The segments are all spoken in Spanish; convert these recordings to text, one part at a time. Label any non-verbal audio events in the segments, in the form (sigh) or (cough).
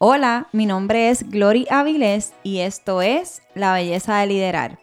Hola, mi nombre es Glory Avilés y esto es La Belleza de Liderar.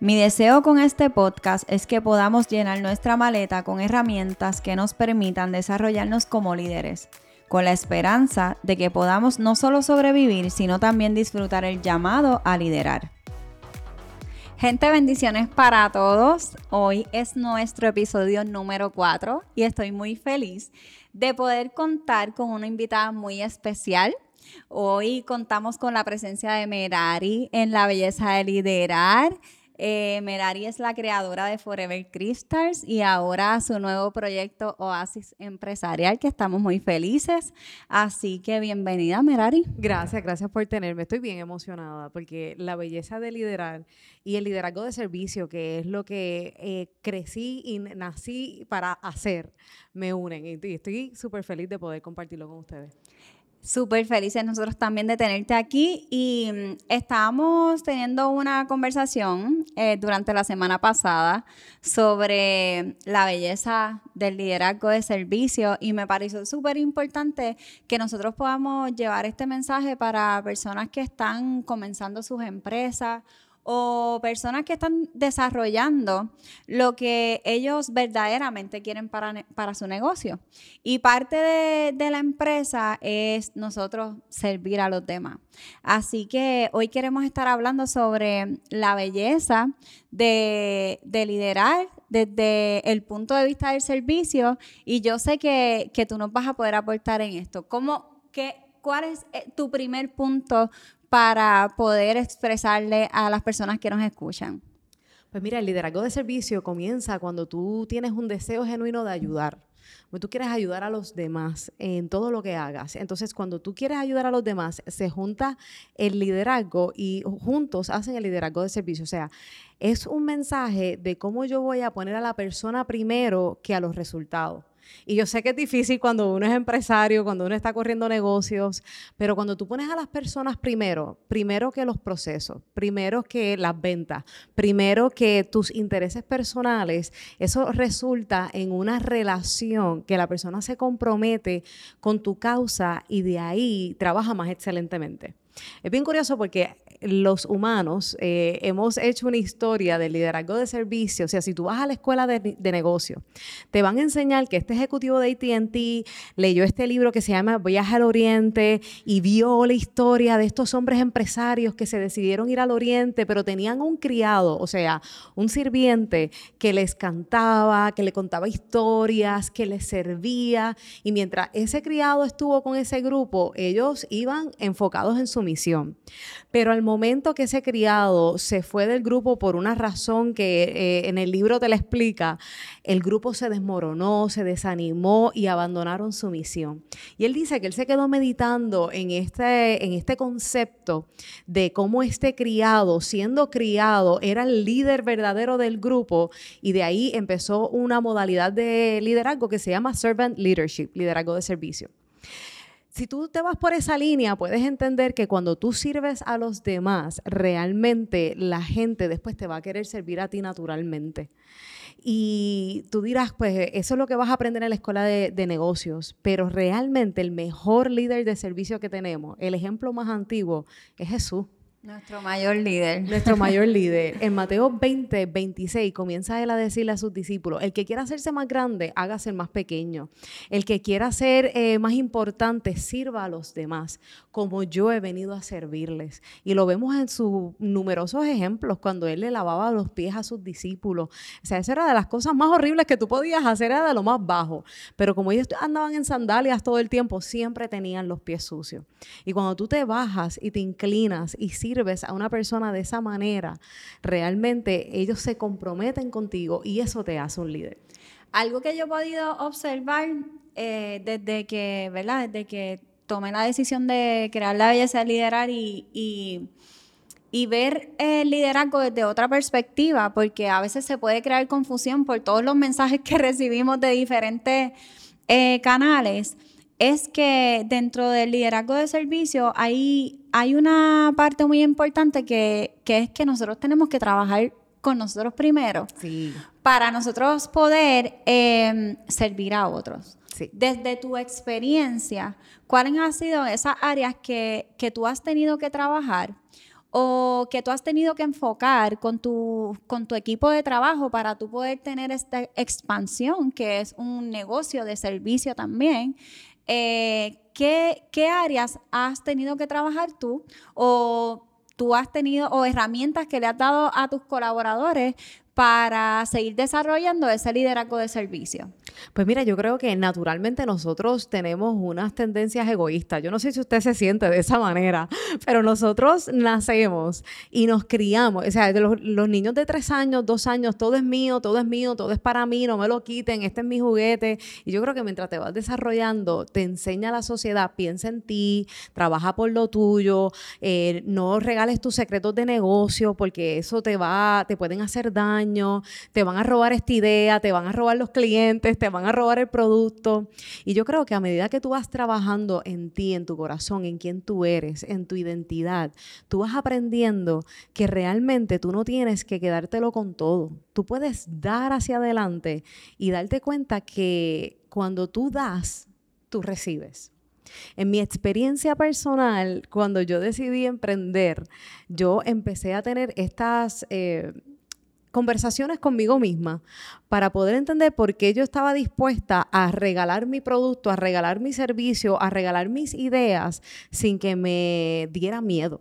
Mi deseo con este podcast es que podamos llenar nuestra maleta con herramientas que nos permitan desarrollarnos como líderes, con la esperanza de que podamos no solo sobrevivir, sino también disfrutar el llamado a liderar. Gente, bendiciones para todos. Hoy es nuestro episodio número 4 y estoy muy feliz de poder contar con una invitada muy especial. Hoy contamos con la presencia de Merari en la belleza de liderar. Eh, Merari es la creadora de Forever Crystals y ahora su nuevo proyecto Oasis Empresarial, que estamos muy felices. Así que bienvenida, Merari. Gracias, gracias por tenerme. Estoy bien emocionada porque la belleza de liderar y el liderazgo de servicio, que es lo que eh, crecí y nací para hacer, me unen. Y estoy súper feliz de poder compartirlo con ustedes. Súper felices nosotros también de tenerte aquí. Y mm, estábamos teniendo una conversación eh, durante la semana pasada sobre la belleza del liderazgo de servicio. Y me pareció súper importante que nosotros podamos llevar este mensaje para personas que están comenzando sus empresas o personas que están desarrollando lo que ellos verdaderamente quieren para, para su negocio. Y parte de, la empresa es nosotros servir a los demás. Así que hoy queremos estar hablando sobre la belleza de, liderar desde el punto de vista del servicio y yo sé que, que tú nos vas a poder aportar en esto. ¿Cómo, qué, ¿Cuál es eh, tu primer punto para poder expresarle a las personas que nos escuchan? Pues mira, el liderazgo de servicio comienza cuando tú tienes un deseo genuino de ayudar. Tú quieres ayudar a los demás en todo lo que hagas. Entonces, cuando tú quieres ayudar a los demás, se junta el liderazgo y juntos hacen el liderazgo de servicio. O sea, es un mensaje de cómo yo voy a poner a la persona primero que a los resultados. Y yo sé que es difícil cuando uno es empresario, cuando uno está corriendo negocios, pero cuando tú pones a las personas primero, primero que los procesos, primero que las ventas, primero que tus intereses personales, eso resulta en una relación que la persona se compromete con tu causa y de ahí trabaja más excelentemente. Es bien curioso porque los humanos eh, hemos hecho una historia de liderazgo de servicio. O sea, si tú vas a la escuela de, negocio, te van a enseñar que este ejecutivo de ATT leyó este libro que se llama Viaje al Oriente y vio la historia de estos hombres empresarios que se decidieron ir al Oriente, pero tenían un criado, o sea, un sirviente que les cantaba, que le contaba historias, que les servía. Y mientras ese criado estuvo con ese grupo, ellos iban enfocados en su misión. Pero al momento que ese criado se fue del grupo por una razón que eh, en el libro te la explica, el grupo se desmoronó, se desanimó y abandonaron su misión. Y él dice que él se quedó meditando en este, en este concepto de cómo este criado, siendo criado, era el líder verdadero del grupo y de ahí empezó una modalidad de liderazgo que se llama servant leadership, liderazgo de servicio si tú te vas por esa línea, puedes entender que cuando tú sirves a los demás, realmente la gente después te va a querer servir a ti naturalmente. Y tú dirás, pues eso es lo que vas a aprender en la escuela de, de, negocios, pero realmente el mejor líder de servicio que tenemos, el ejemplo más antiguo, es Jesús. Nuestro mayor líder. Nuestro mayor (laughs) líder. En Mateo 20, 26 comienza él a decirle a sus discípulos, el que quiera hacerse más grande, hágase más pequeño. El que quiera ser eh, más importante, sirva a los demás, como yo he venido a servirles. Y lo vemos en sus numerosos ejemplos, cuando él le lavaba los pies a sus discípulos. O sea, esa era de las cosas más horribles que tú podías hacer, era de lo más bajo. Pero como ellos andaban en sandalias todo el tiempo, siempre tenían los pies sucios. Y cuando tú te bajas y te inclinas y sirves, a una persona de esa manera, realmente ellos se comprometen contigo y eso te hace un líder. Algo que yo he podido observar eh, desde que, ¿verdad? Desde que tomé la decisión de crear la belleza de liderar y, y, ver el liderazgo desde otra perspectiva, porque a veces se puede crear confusión por todos los mensajes que (laughs) recibimos de diferentes eh, canales es que dentro del liderazgo de servicio hay, hay una parte muy importante que, es que nosotros tenemos que trabajar con nosotros primero para nosotros poder em, servir a otros. Sí. Desde tu experiencia, ¿cuáles han sido esas áreas que, que tú has tenido que trabajar o que tú has tenido que enfocar con tu, con tu equipo de trabajo para tú poder tener esta expansión, que es un negocio de servicio también? Eh, ¿qué, ¿Qué áreas has tenido que trabajar tú o tú has tenido o herramientas que le has dado a tus colaboradores para seguir desarrollando ese liderazgo de servicio? Pues mira, yo creo que naturalmente nosotros tenemos unas tendencias egoístas. Yo no sé si usted se siente de esa manera, (laughs) pero nosotros nacemos y nos criamos. O sea, los, niños de tres años, dos años, todo es mío, todo es mío, todo es para mí, no me lo quiten, este es mi juguete. Y yo creo que mientras te vas desarrollando, te enseña la sociedad, piensa en ti, trabaja por lo tuyo, eh, no regales tus secretos de negocio porque eso te va, te pueden hacer daño, te van a robar esta idea, te van a robar los clientes, te van a robar el producto. Y yo creo que a medida que tú vas trabajando en ti, en tu corazón, en quién tú eres, en tu identidad, tú vas aprendiendo que realmente tú no tienes que quedártelo con todo. Tú puedes dar hacia adelante y darte cuenta que cuando tú das, tú recibes. En mi experiencia personal, cuando yo decidí emprender, yo empecé a tener estas... Eh, conversaciones conmigo misma para poder entender por qué yo estaba dispuesta a regalar mi producto, a regalar mi servicio, a regalar mis ideas sin que me diera miedo.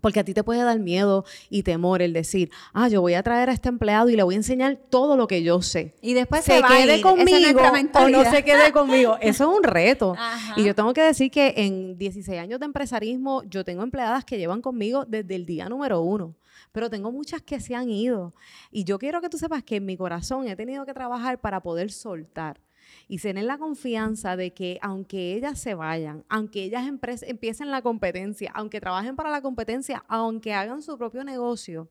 Porque a ti te puede dar miedo y temor el decir, ah, yo voy a traer a este empleado y le voy a enseñar todo lo que yo sé. Y después se, quede conmigo o no se quede (laughs) conmigo. Eso es un reto. Y yo tengo que decir que en 16 años de empresarismo, yo tengo empleadas que llevan conmigo desde el día número uno pero tengo muchas que se han ido. Y yo quiero que tú sepas que en mi corazón he tenido que trabajar para poder soltar y tener la confianza de que aunque ellas se vayan, aunque ellas empiecen la competencia, aunque trabajen para la competencia, aunque hagan su propio negocio,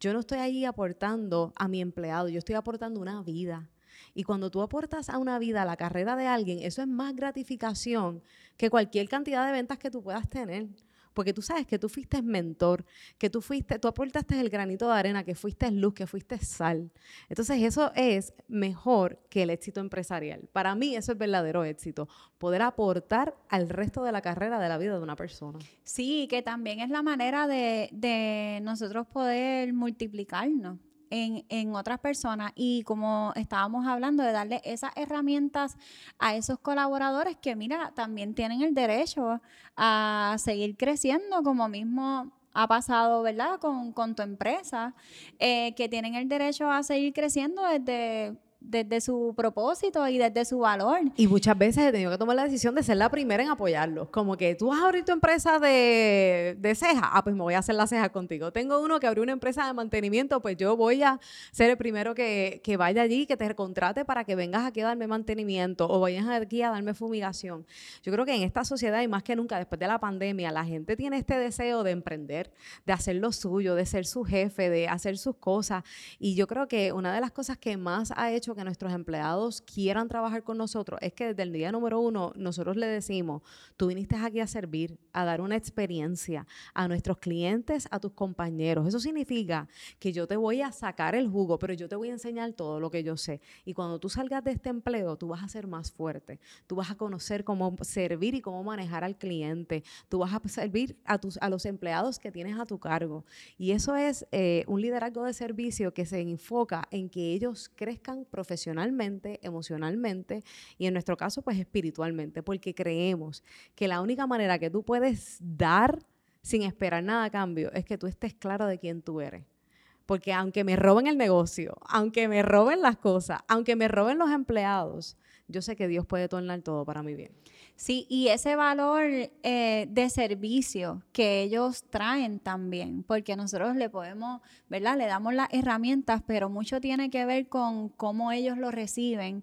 yo no estoy ahí aportando a mi empleado, yo estoy aportando una vida. Y cuando tú aportas a una vida, a la carrera de alguien, eso es más gratificación que cualquier cantidad de ventas que tú puedas tener porque tú sabes que tú fuiste mentor, que tú fuiste, tú aportaste el granito de arena, que fuiste luz, que fuiste sal. Entonces eso es mejor que el éxito empresarial. Para mí eso es verdadero éxito, poder aportar al resto de la carrera de la vida de una persona. Sí, que también es la manera de, de nosotros poder multiplicarnos en, otras personas y como estábamos hablando de darle esas herramientas a esos colaboradores que mira, también tienen el derecho a seguir creciendo como mismo ha pasado, ¿verdad? Con, con tu empresa, eh, que tienen el derecho a seguir creciendo desde desde su propósito y desde su valor. Y muchas veces he tenido que tomar la decisión de ser la primera en apoyarlos. Como que tú vas a abrir tu empresa de, de ceja, ah, pues me voy a hacer la ceja contigo. Tengo uno que abrió una empresa de mantenimiento, pues yo voy a ser el primero que, que vaya allí, que te contrate para que vengas aquí a darme mantenimiento o vayas aquí a darme fumigación. Yo creo que en esta sociedad y más que nunca después de la pandemia, la gente tiene este deseo de emprender, de hacer lo suyo, de ser su jefe, de hacer sus cosas. Y yo creo que una de las cosas que más ha hecho que nuestros empleados quieran trabajar con nosotros es que desde el día número uno nosotros le decimos, tú viniste aquí a servir, a dar una experiencia a nuestros clientes, a tus compañeros. Eso significa que yo te voy a sacar el jugo, pero yo te voy a enseñar todo lo que yo sé. Y cuando tú salgas de este empleo, tú vas a ser más fuerte. Tú vas a conocer cómo servir y cómo manejar al cliente. Tú vas a servir a, tus, a los empleados que tienes a tu cargo. Y eso es eh, un liderazgo de servicio que se enfoca en que ellos crezcan profesionalmente profesionalmente, emocionalmente y en nuestro caso pues espiritualmente, porque creemos que la única manera que tú puedes dar sin esperar nada a cambio es que tú estés claro de quién tú eres. Porque aunque me roben el negocio, aunque me roben las cosas, aunque me roben los empleados, yo sé que Dios puede tornar todo para mi bien. Sí, y ese valor eh, de servicio que ellos traen también, porque nosotros le podemos, ¿verdad? Le damos las herramientas, pero mucho tiene que ver con cómo ellos lo reciben.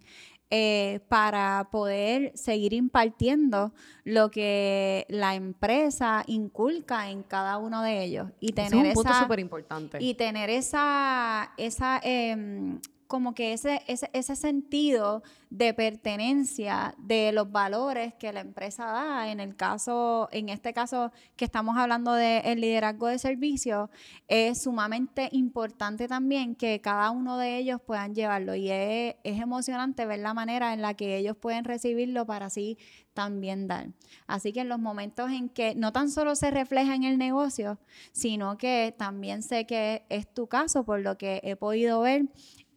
Eh, para poder seguir impartiendo lo que la empresa inculca en cada uno de ellos y tener es un punto súper importante y tener esa esa em, como que ese, ese, ese, sentido de pertenencia de los valores que la empresa da. En el caso, en este caso que estamos hablando del liderazgo de servicio, es sumamente importante también que cada uno de ellos puedan llevarlo. Y es, es emocionante ver la manera en la que ellos pueden recibirlo para así también dar. Así que en los momentos en que no tan solo se refleja en el negocio, sino que también sé que es tu caso, por lo que he podido ver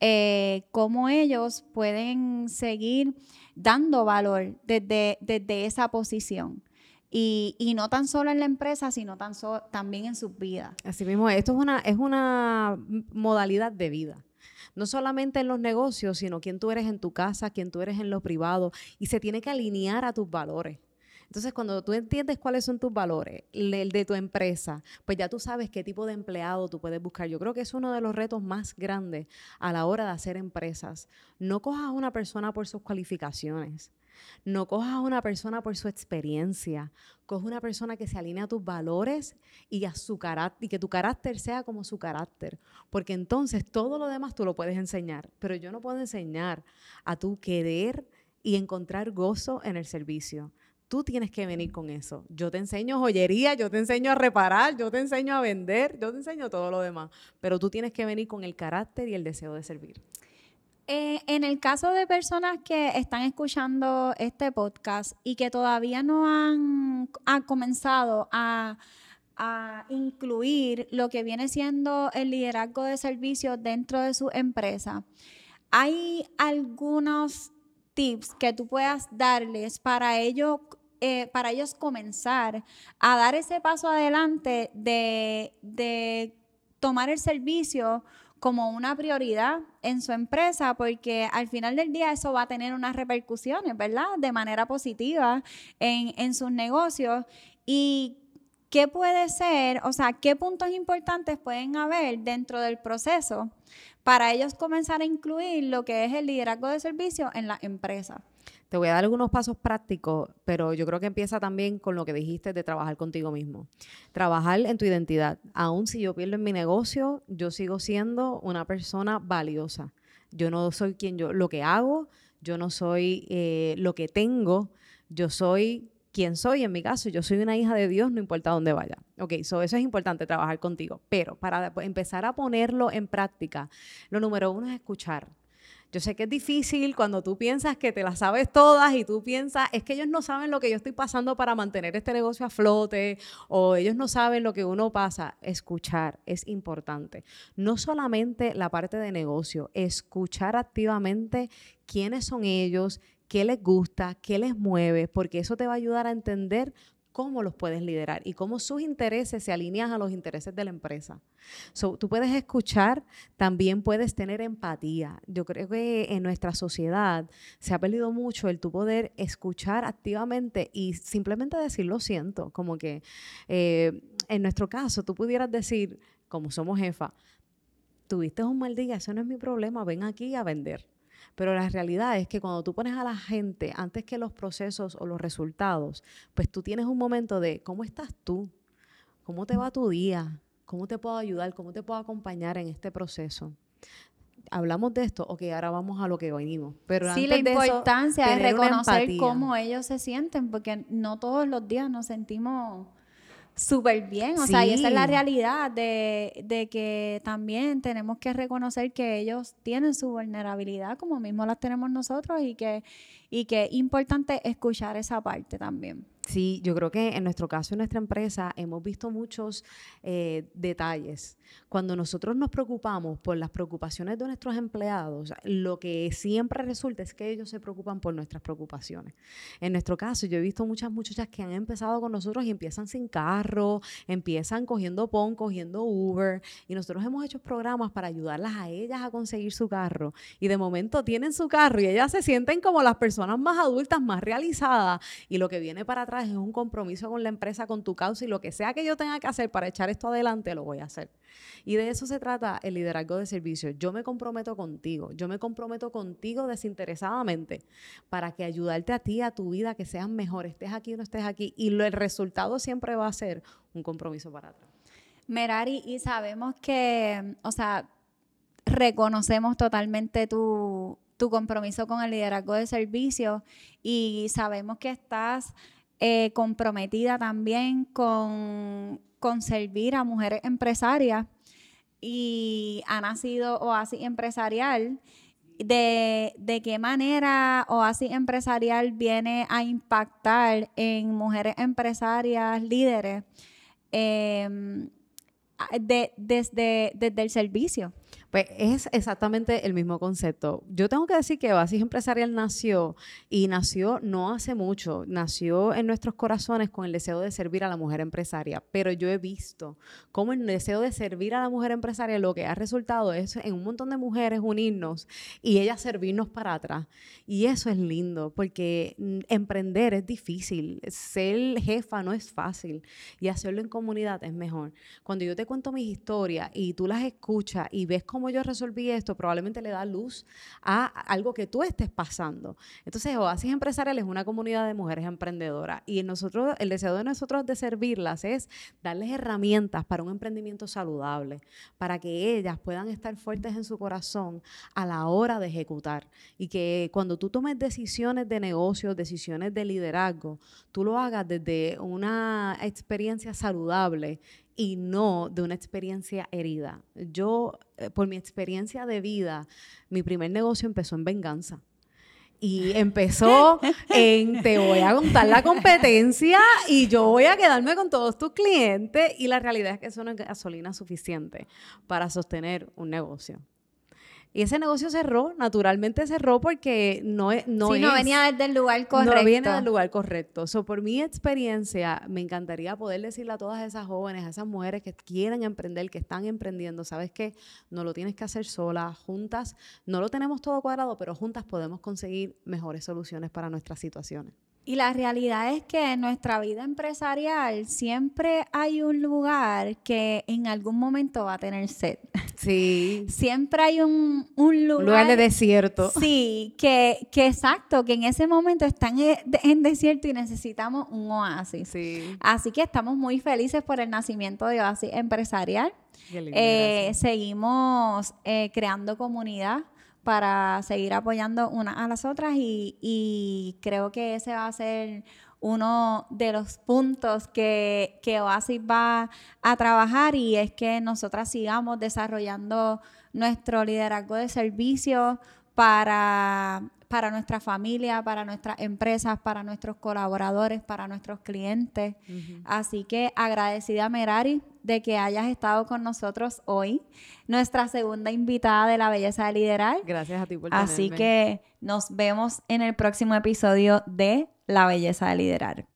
eh, cómo ellos pueden seguir dando valor desde, desde esa posición. Y, y, no tan solo en la empresa, sino tan también en sus vidas. Así mismo, esto es una, es una modalidad de vida. No solamente en los negocios, sino quién tú eres en tu casa, quién tú eres en lo privado. Y se tiene que alinear a tus valores. Entonces, cuando tú entiendes cuáles son tus valores, el de tu empresa, pues ya tú sabes qué tipo de empleado tú puedes buscar. Yo creo que es uno de los retos más grandes a la hora de hacer empresas. No cojas a una persona por sus cualificaciones. No cojas a una persona por su experiencia. Coge una persona que se alinee a tus valores y a su carácter y que tu carácter sea como su carácter, porque entonces todo lo demás tú lo puedes enseñar, pero yo no puedo enseñar a tu querer y encontrar gozo en el servicio tú tienes que venir con eso. Yo te enseño joyería, yo te enseño a reparar, yo te enseño a vender, yo te enseño todo lo demás, pero tú tienes que venir con el carácter y el deseo de servir. Eh, en el caso de personas que están escuchando este podcast y que todavía no han, comenzado a, incluir lo que viene siendo el liderazgo de servicios dentro de su empresa, ¿hay algunos tips que tú puedas darles para ello eh, para ellos comenzar a dar ese paso adelante de, tomar el servicio como una prioridad en su empresa, porque al final del día eso va a tener unas repercusiones, ¿verdad? De manera positiva en, en sus negocios. Y qué puede ser, o sea, qué puntos importantes pueden haber dentro del proceso para ellos comenzar a incluir lo que es el liderazgo de servicio en la empresa. Te voy a dar algunos pasos prácticos, pero yo creo que empieza también con lo que dijiste de trabajar contigo mismo. Trabajar en tu identidad. Aún si yo pierdo en mi negocio, yo sigo siendo una persona valiosa. Yo no soy quien yo, lo que hago, yo no soy eh, lo que tengo, yo soy quien soy, en mi caso, yo soy una hija de Dios, no importa dónde vaya. Ok, so eso es importante, trabajar contigo. Pero para empezar a ponerlo en práctica, lo número uno es escuchar. Yo sé que es difícil cuando tú piensas que te las sabes todas y tú piensas, es que ellos no saben lo que yo estoy pasando para mantener este negocio a flote o ellos no saben lo que uno pasa. Escuchar es importante. No solamente la parte de negocio, escuchar activamente quiénes son ellos, qué les gusta, qué les mueve, porque eso te va a ayudar a entender cómo los puedes liderar y cómo sus intereses se alinean a los intereses de la empresa. tú puedes escuchar, también puedes tener empatía. Yo creo que en nuestra sociedad se ha perdido mucho el tu poder escuchar activamente y simplemente decir lo siento, como que eh, en nuestro caso tú pudieras decir, como somos jefa, tuviste un mal día, eso no es mi problema, ven aquí a vender. Pero la realidad es que cuando tú pones a la gente antes que los procesos o los resultados, pues tú tienes un momento de cómo estás tú, cómo te va tu día, cómo te puedo ayudar, cómo te puedo acompañar en este proceso hablamos de esto, ok, ahora vamos a lo que venimos. Pero sí, la importancia de, reconocer cómo ellos se sienten, porque no todos los días nos sentimos súper bien. O sea, y esa es la realidad de, que también tenemos que reconocer que ellos tienen su vulnerabilidad como mismo las tenemos nosotros y que, y que es importante escuchar esa parte también. Sí, yo creo que en nuestro caso, en nuestra empresa, hemos visto muchos eh, detalles. Cuando nosotros nos preocupamos por las preocupaciones de nuestros empleados, lo que siempre resulta es que ellos se preocupan por nuestras preocupaciones. En nuestro caso, yo he visto muchas muchachas que han empezado con nosotros y empiezan sin carro, empiezan cogiendo PON, cogiendo Uber, y nosotros hemos hecho programas para ayudarlas a ellas a conseguir su carro. Y de momento tienen su carro y ellas se sienten como las personas más adultas, más realizadas, y lo que viene para atrás es un compromiso con la empresa, con tu causa y lo que sea que yo tenga que hacer para echar esto adelante, lo voy a hacer. Y de eso se trata el liderazgo de servicio. Yo me comprometo contigo, yo me comprometo contigo desinteresadamente para que ayudarte a ti, a tu vida, que seas mejor, estés aquí o no estés aquí. Y el resultado siempre va a ser un compromiso para atrás. Merari, y sabemos que, o sea, reconocemos totalmente tu, tu compromiso con el liderazgo de servicio y sabemos que estás eh, comprometida también con, servir a mujeres empresarias y ha nacido Oasis Empresarial. De, de, qué manera Oasis Empresarial viene a impactar en mujeres empresarias, líderes, em, de, desde, desde el servicio. Pues es exactamente el mismo concepto. Yo tengo que decir que Oasis Empresarial nació y nació no hace mucho, nació en nuestros corazones con el deseo de servir a la mujer empresaria, pero yo he visto cómo el deseo de servir a la mujer empresaria lo que ha resultado es en un montón de mujeres unirnos y ellas servirnos para atrás. Y eso es lindo porque mm, emprender es difícil, ser jefa no es fácil y hacerlo en comunidad es mejor. Cuando yo te cuento mis historias y tú las escuchas y ves cómo yo resolví esto, probablemente le da luz a algo que tú estés pasando. Entonces, Oasis Empresarial es una comunidad de mujeres emprendedoras y nosotros, el deseo de nosotros de servirlas es darles herramientas para un emprendimiento saludable, para que ellas puedan estar fuertes en su corazón a la hora de ejecutar y que cuando tú tomes decisiones de negocio, decisiones de liderazgo, tú lo hagas desde una experiencia saludable y no de una experiencia herida. Yo, eh, por mi experiencia de vida, mi primer negocio empezó en venganza. Y (laughs) empezó en te voy a contar la competencia y yo voy a quedarme con todos tus clientes. Y la realidad es que eso no es gasolina suficiente para sostener un negocio. Y ese negocio cerró, naturalmente cerró porque no, es, no, sí, no venía desde el lugar correcto. No viene del lugar correcto. So, por mi experiencia, me encantaría poder decirle a todas esas jóvenes, a esas mujeres que quieren emprender, que están emprendiendo, sabes que no lo tienes que hacer sola, juntas, no lo tenemos todo cuadrado, pero juntas podemos conseguir mejores soluciones para nuestras situaciones. Y la realidad es que en nuestra vida empresarial siempre hay un lugar que en algún momento va a tener sed. Sí. (laughs) siempre hay un, un lugar. Un lugar de desierto. Sí, que, que exacto, que en ese momento están en desierto y necesitamos un oasis. Sí. Así que estamos muy felices por el nacimiento de Oasis Empresarial. Eh, seguimos eh, creando comunidad para seguir apoyando unas a las otras y, creo que ese va a ser uno de los puntos que, que Oasis va a trabajar y es que nosotras sigamos desarrollando nuestro liderazgo de servicio para, para nuestra familia, para nuestras empresas, para nuestros colaboradores, para nuestros clientes. Así que agradecida Merari de que hayas estado con nosotros hoy, nuestra segunda invitada de la belleza de liderar. Gracias a ti por Así que nos vemos en el próximo episodio de La belleza de liderar.